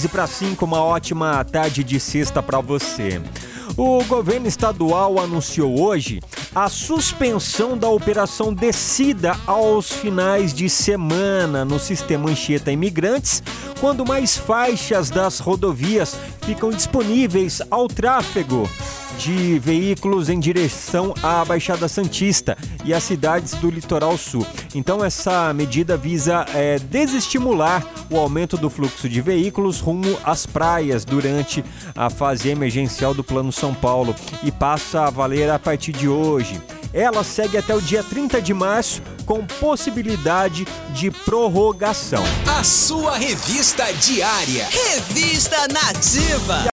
15 para 5, uma ótima tarde de sexta para você. O governo estadual anunciou hoje a suspensão da operação Descida aos finais de semana no sistema Anchieta Imigrantes, quando mais faixas das rodovias ficam disponíveis ao tráfego de veículos em direção à Baixada Santista e às cidades do litoral sul. Então, essa medida visa é, desestimular o aumento do fluxo de veículos rumo às praias durante a fase emergencial do Plano São Paulo e passa a valer a partir de hoje. Ela segue até o dia 30 de março com possibilidade de prorrogação. A sua revista diária. Revista Nativa.